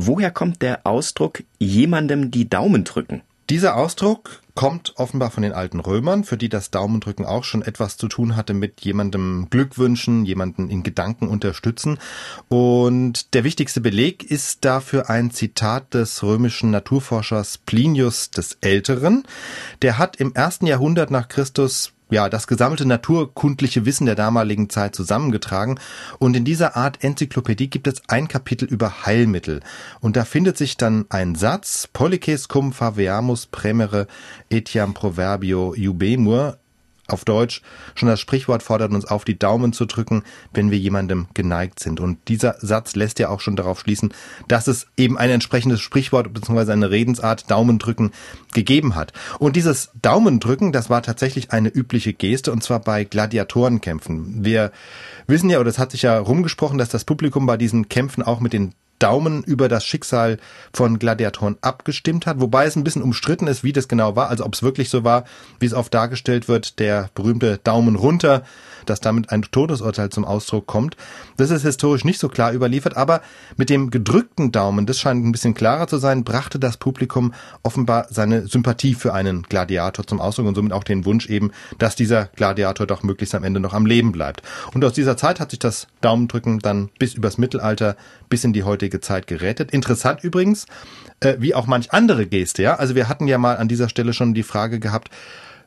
Woher kommt der Ausdruck jemandem die Daumen drücken? Dieser Ausdruck kommt offenbar von den alten Römern, für die das Daumendrücken auch schon etwas zu tun hatte mit jemandem Glückwünschen, jemanden in Gedanken unterstützen. Und der wichtigste Beleg ist dafür ein Zitat des römischen Naturforschers Plinius des Älteren. Der hat im ersten Jahrhundert nach Christus ja, das gesammelte naturkundliche Wissen der damaligen Zeit zusammengetragen. Und in dieser Art Enzyklopädie gibt es ein Kapitel über Heilmittel. Und da findet sich dann ein Satz, Pollices cum faveamus premere etiam proverbio jubemur, auf Deutsch, schon das Sprichwort fordert uns auf, die Daumen zu drücken, wenn wir jemandem geneigt sind. Und dieser Satz lässt ja auch schon darauf schließen, dass es eben ein entsprechendes Sprichwort bzw. eine Redensart Daumendrücken gegeben hat. Und dieses Daumendrücken, das war tatsächlich eine übliche Geste und zwar bei Gladiatorenkämpfen. Wir wissen ja, oder es hat sich ja rumgesprochen, dass das Publikum bei diesen Kämpfen auch mit den Daumen über das Schicksal von Gladiatoren abgestimmt hat, wobei es ein bisschen umstritten ist, wie das genau war, also ob es wirklich so war, wie es oft dargestellt wird, der berühmte Daumen runter, dass damit ein Todesurteil zum Ausdruck kommt. Das ist historisch nicht so klar überliefert, aber mit dem gedrückten Daumen, das scheint ein bisschen klarer zu sein, brachte das Publikum offenbar seine Sympathie für einen Gladiator zum Ausdruck und somit auch den Wunsch eben, dass dieser Gladiator doch möglichst am Ende noch am Leben bleibt. Und aus dieser Zeit hat sich das Daumendrücken dann bis übers Mittelalter, bis in die heutige Zeit gerettet. Interessant übrigens, äh, wie auch manch andere Geste, ja. Also wir hatten ja mal an dieser Stelle schon die Frage gehabt,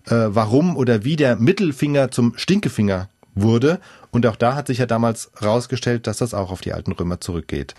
äh, warum oder wie der Mittelfinger zum Stinkefinger wurde. Und auch da hat sich ja damals rausgestellt, dass das auch auf die alten Römer zurückgeht.